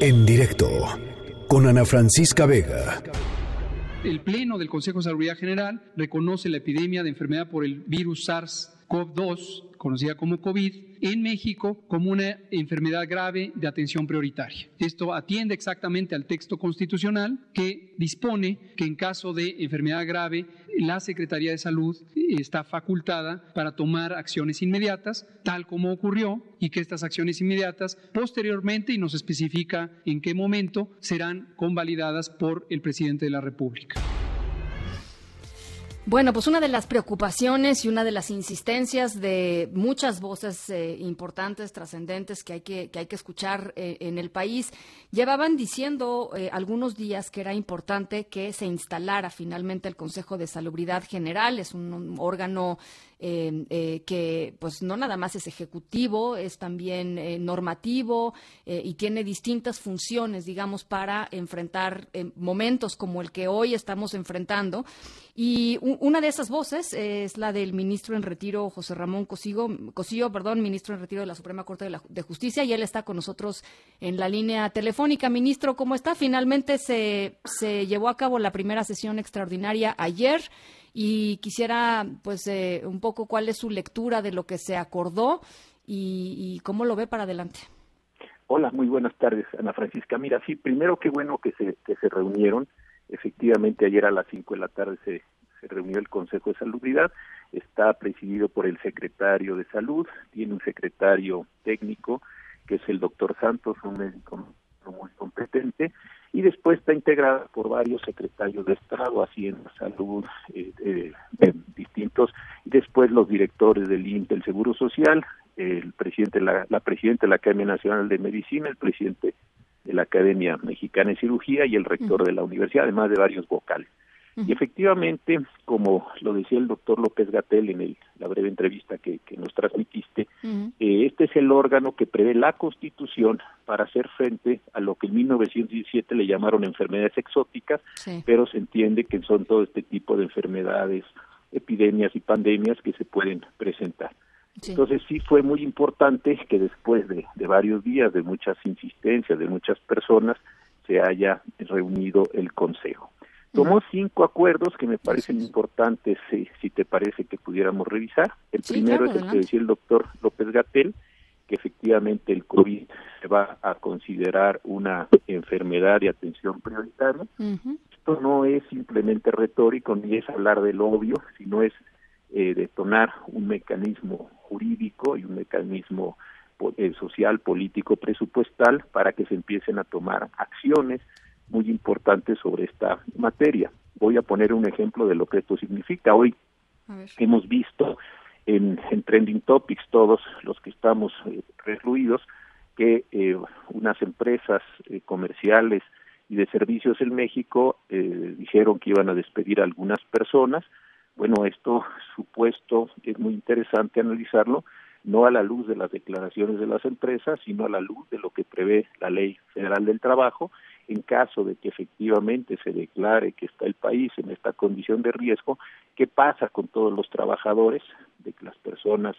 En directo con Ana Francisca Vega. El Pleno del Consejo de Salud General reconoce la epidemia de enfermedad por el virus SARS-CoV-2 conocida como COVID, en México como una enfermedad grave de atención prioritaria. Esto atiende exactamente al texto constitucional que dispone que en caso de enfermedad grave la Secretaría de Salud está facultada para tomar acciones inmediatas, tal como ocurrió, y que estas acciones inmediatas posteriormente, y nos especifica en qué momento, serán convalidadas por el presidente de la República. Bueno, pues una de las preocupaciones y una de las insistencias de muchas voces eh, importantes, trascendentes que hay que, que hay que escuchar eh, en el país, llevaban diciendo eh, algunos días que era importante que se instalara finalmente el Consejo de Salubridad General. Es un órgano Em, eh, que pues no nada más es ejecutivo, es también eh, normativo eh, y tiene distintas funciones, digamos, para enfrentar momentos como el que hoy estamos enfrentando. Y una de esas voces es la del ministro en retiro, José Ramón Cosillo, Cosillo perdón, ministro en retiro de la Suprema Corte de, de, Justicia, y él está con nosotros en la línea telefónica. Ministro, ¿cómo está? Finalmente se, se llevó a cabo la primera sesión extraordinaria ayer y quisiera pues eh, un poco cuál es su lectura de lo que se acordó y, cómo lo ve para adelante. Hola, muy buenas tardes, Ana Francisca. Mira, sí, primero qué bueno que se, que se reunieron. Efectivamente, ayer a las 5 de la tarde se, se reunió el Consejo de Salubridad. Está presidido por el secretario de Salud, tiene un secretario técnico, que es el doctor Santos, un médico muy competente, y después está integrada por varios secretarios de Estado, Hacienda, Salud, eh, eh, distintos, y después los directores del INTE, el Seguro Social, el presidente, la, la presidenta de la Academia Nacional de Medicina, el presidente de la Academia Mexicana de Cirugía y el rector de la universidad, además de varios vocales. Y efectivamente, como lo decía el doctor López Gatel en el, la breve entrevista que, nos transmitiste, eh, este es el órgano que prevé la Constitución para hacer frente a lo que en 1917 le llamaron enfermedades exóticas, pero se entiende que son todo este tipo de enfermedades, epidemias y pandemias que se pueden presentar. Entonces sí fue muy importante que después de, de varios días, de muchas insistencias de muchas personas, se haya reunido el Consejo. Tomó cinco acuerdos que me parecen importantes, si, si te parece que pudiéramos revisar. El primero es el que decía el doctor López Gatel, que efectivamente el COVID se va a considerar una enfermedad de atención prioritaria. Esto no es simplemente retórico ni es hablar del obvio, sino es eh, detonar un mecanismo jurídico y un mecanismo eh, social, político, presupuestal para que se empiecen a tomar acciones muy importante sobre esta materia. Voy a poner un ejemplo de lo que esto significa. Hoy hemos visto en, Trending Topics, todos los que estamos eh, que eh, unas empresas eh, comerciales y de servicios en México eh, dijeron que iban a despedir a algunas personas. Bueno, esto supuesto es muy interesante analizarlo, no a la luz de las declaraciones de las empresas, sino a la luz de lo que prevé la Ley Federal del Trabajo en caso de que efectivamente se declare que está el país en esta condición de riesgo, ¿qué pasa con todos los trabajadores, de las personas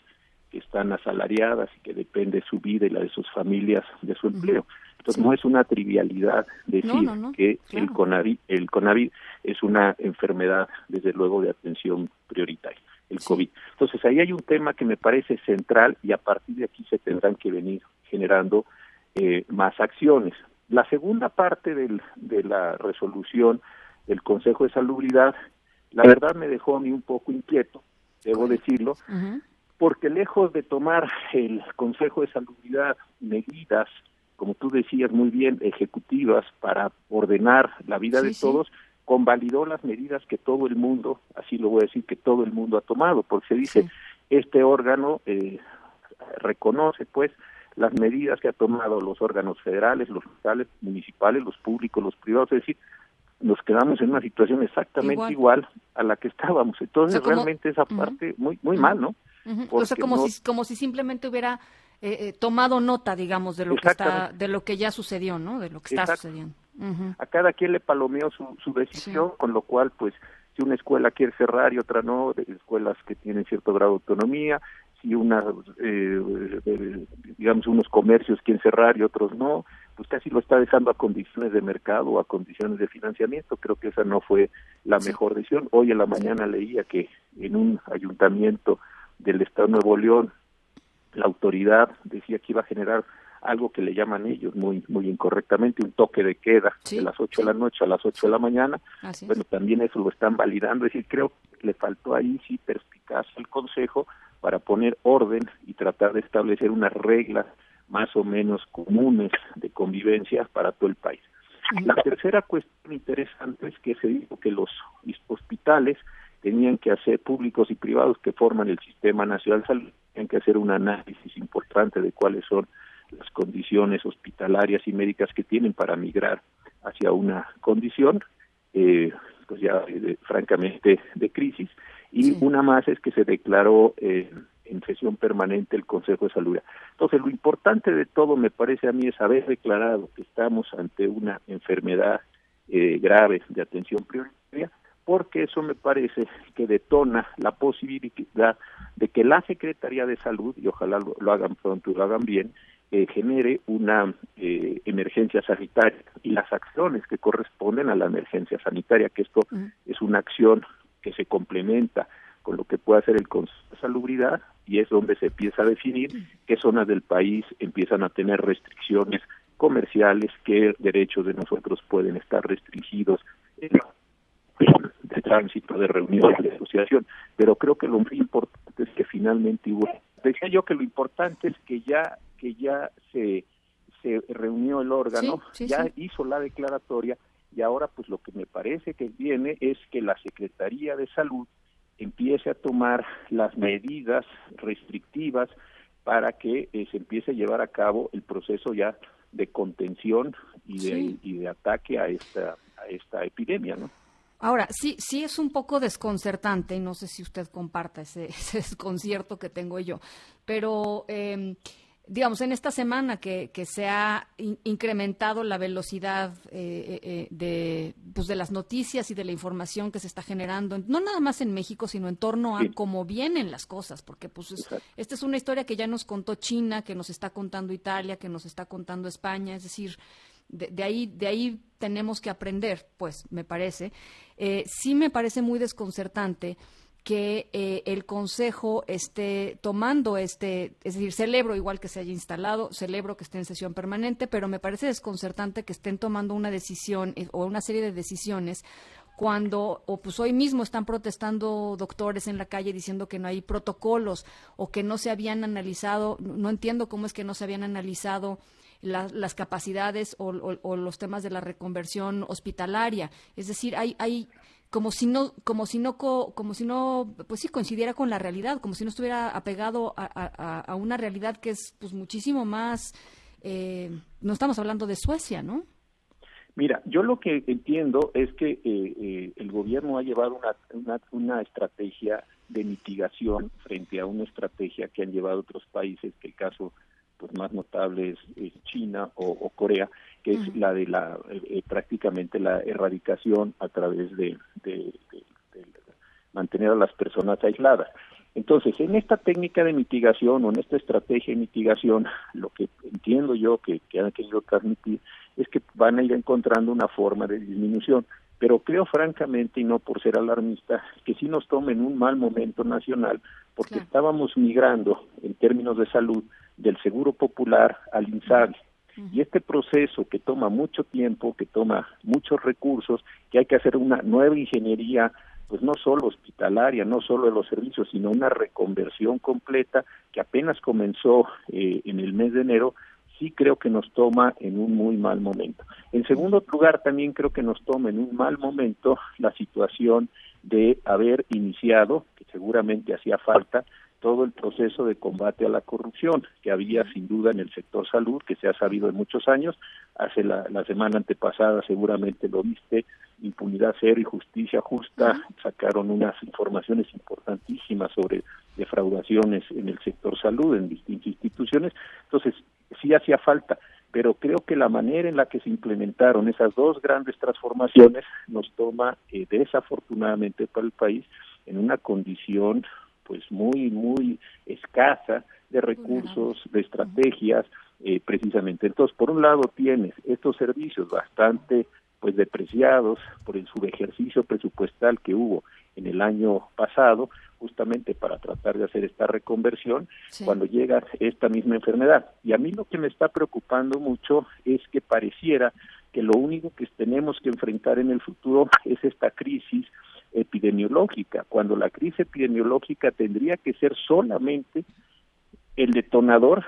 que están asalariadas y que depende su vida y la de sus familias de su empleo? Entonces no es una trivialidad decir que el CONAVI, el CONAVI es una enfermedad desde luego de atención prioritaria, el COVID. Entonces ahí hay un tema que me parece central y a partir de aquí se tendrán que venir generando eh, más acciones. La segunda parte del, de la resolución del Consejo de Salubridad, la verdad me dejó a mí un poco inquieto, debo decirlo, porque lejos de tomar el Consejo de Salubridad medidas, como tú decías muy bien, ejecutivas para ordenar la vida de todos, convalidó las medidas que todo el mundo, así lo voy a decir, que todo el mundo ha tomado, porque se dice, este órgano eh, reconoce pues las medidas que ha tomado los órganos federales, los locales, municipales, los públicos, los privados, es decir, nos quedamos en una situación exactamente igual, a la que estábamos. Entonces, realmente esa parte muy muy mal, ¿no? O sea, como si como si simplemente hubiera eh, eh, tomado nota, digamos, de lo que está de lo que ya sucedió, ¿no? De lo que está sucediendo. A cada quien le palomeó su, su decisión, con lo cual, pues, si una escuela quiere cerrar y otra no, de escuelas que tienen cierto grado de autonomía, y una, eh, digamos, unos comercios quieren cerrar y otros no, pues casi lo está dejando a condiciones de mercado o a condiciones de financiamiento. Creo que esa no fue la mejor decisión. Hoy en la mañana leía que en un ayuntamiento del Estado de Nuevo León la autoridad decía que iba a generar algo que le llaman ellos muy muy incorrectamente un toque de queda de las 8 de la noche a las 8 de la mañana. bueno, también eso lo están validando, es decir, creo que le faltó ahí sí perspicacia al Consejo para poner orden y tratar de establecer unas reglas más o menos comunes de convivencia para todo el país. La tercera cuestión interesante es que se dijo que los hospitales tenían que hacer públicos y privados que forman el Sistema Nacional de Salud, tenían que hacer un análisis importante de cuáles son las condiciones hospitalarias y médicas que tienen para migrar hacia una condición, eh, pues ya francamente de crisis, y una más es que se declaró eh, en sesión permanente el Consejo de Salud. Entonces, lo importante de todo, me parece a mí, es haber declarado que estamos ante una enfermedad eh, grave de atención prioritaria, porque eso me parece que detona la posibilidad de que la Secretaría de Salud, y ojalá lo, hagan pronto y lo hagan bien, eh, genere una eh, emergencia sanitaria y las acciones que corresponden a la emergencia sanitaria, que esto es una acción que se complementa con lo que puede hacer el Consejo de Salubridad y es donde se empieza a definir qué zonas del país empiezan a tener restricciones comerciales, qué derechos de nosotros pueden estar restringidos en de tránsito, de reuniones, de asociación. Pero creo que lo muy importante es que finalmente hubo. Decía yo que lo importante es que ya que ya se se reunió el órgano, ya hizo la declaratoria y ahora pues lo que me parece que viene es que la Secretaría de Salud empiece a tomar las medidas restrictivas para que eh, se empiece a llevar a cabo el proceso ya de contención y de, y de ataque a esta a esta epidemia, ¿no? Ahora, sí, sí es un poco desconcertante, y no sé si usted comparta ese, ese desconcierto que tengo yo, pero eh, digamos, en esta semana que, que se ha incrementado la velocidad eh, eh, eh, de, pues de las noticias y de la información que se está generando, no nada más en México, sino en torno a cómo vienen las cosas, porque pues esta es una historia que ya nos contó China, que nos está contando Italia, que nos está contando España, es decir, de, de ahí, de ahí tenemos que aprender, pues, me parece. sí me parece muy desconcertante que eh, el Consejo esté tomando este, es decir, celebro igual que se haya instalado, celebro que esté en sesión permanente, pero me parece desconcertante que estén tomando una decisión eh, o una serie de decisiones cuando, o pues hoy mismo están protestando doctores en la calle diciendo que no hay protocolos o que no se habían analizado, no entiendo cómo es que no se habían analizado las capacidades o, los temas de la reconversión hospitalaria. Es decir, hay, hay como si no como si no como si no pues sí coincidiera con la realidad como si no estuviera apegado a, una realidad que es pues muchísimo más eh, no estamos hablando de Suecia no mira yo lo que entiendo es que eh, eh, el gobierno ha llevado una, una, estrategia de mitigación frente a una estrategia que han llevado otros países que el caso pues más notable es, China o Corea que es la de la eh, prácticamente la erradicación a través de, mantener a las personas aisladas. Entonces, en esta técnica de mitigación o en esta estrategia de mitigación, lo que entiendo yo que, que han querido transmitir es que van a ir encontrando una forma de disminución. Pero creo francamente, y no por ser alarmista, que sí nos tomen un mal momento nacional, porque estábamos migrando en términos de salud del Seguro Popular al INSABI y este proceso que toma mucho tiempo, que toma muchos recursos, que hay que hacer una nueva ingeniería, pues no solo hospitalaria, no solo de los servicios, sino una reconversión completa que apenas comenzó eh, en el mes de enero, sí creo que nos toma en un muy mal momento. En segundo lugar, también creo que nos toma en un mal momento la situación de haber iniciado, que seguramente hacía falta, todo el proceso de combate a la corrupción que había sin duda en el sector salud, que se ha sabido en muchos años. Hace la, semana antepasada seguramente lo viste, impunidad cero y justicia justa, sacaron unas informaciones importantísimas sobre defraudaciones en el sector salud en distintas instituciones. Entonces, sí hacía falta, pero creo que la manera en la que se implementaron esas dos grandes transformaciones nos toma eh, desafortunadamente para el país en una condición pues muy, muy escasa de recursos, de estrategias, eh, precisamente. Entonces, por un lado tienes estos servicios bastante pues depreciados por el subejercicio presupuestal que hubo en el año pasado, justamente para tratar de hacer esta reconversión cuando llega esta misma enfermedad. Y a mí lo que me está preocupando mucho es que pareciera que lo único que tenemos que enfrentar en el futuro es esta crisis epidemiológica, cuando la crisis epidemiológica tendría que ser solamente el detonador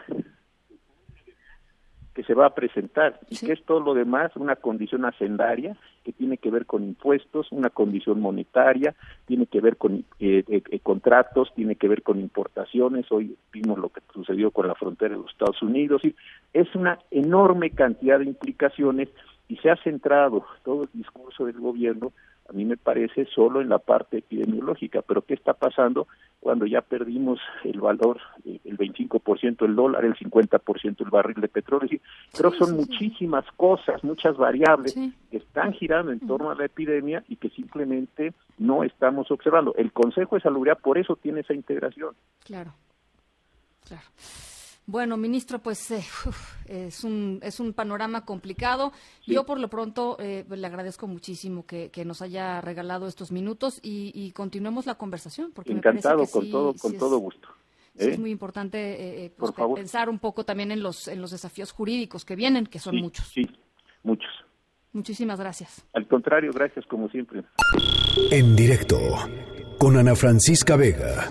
que se va a presentar y que es todo lo demás una condición hacendaria que tiene que ver con impuestos, una condición monetaria, tiene que ver con eh, eh, eh, contratos, tiene que ver con importaciones. Hoy vimos lo que sucedió con la frontera de los Estados Unidos. Y es una enorme cantidad de implicaciones y se ha centrado todo el discurso del gobierno a mí me parece solo en la parte epidemiológica, pero ¿qué está pasando cuando ya perdimos el valor, eh, el 25% del dólar, el 50% del barril de petróleo? creo que son muchísimas cosas, muchas variables que están girando en torno a la epidemia y que simplemente no estamos observando. El Consejo de Salubridad por eso tiene esa integración. Claro, claro. Bueno, ministro, pues eh, es, un, es un panorama complicado. Yo por lo pronto eh, le agradezco muchísimo que, nos haya regalado estos minutos y, continuemos la conversación. Porque Encantado, con, todo, con todo gusto. es ¿eh? muy importante pues, pensar un poco también en los, en los desafíos jurídicos que vienen, que son muchos. Sí, muchos. Muchísimas gracias. Al contrario, gracias como siempre. En directo con Ana Francisca Vega.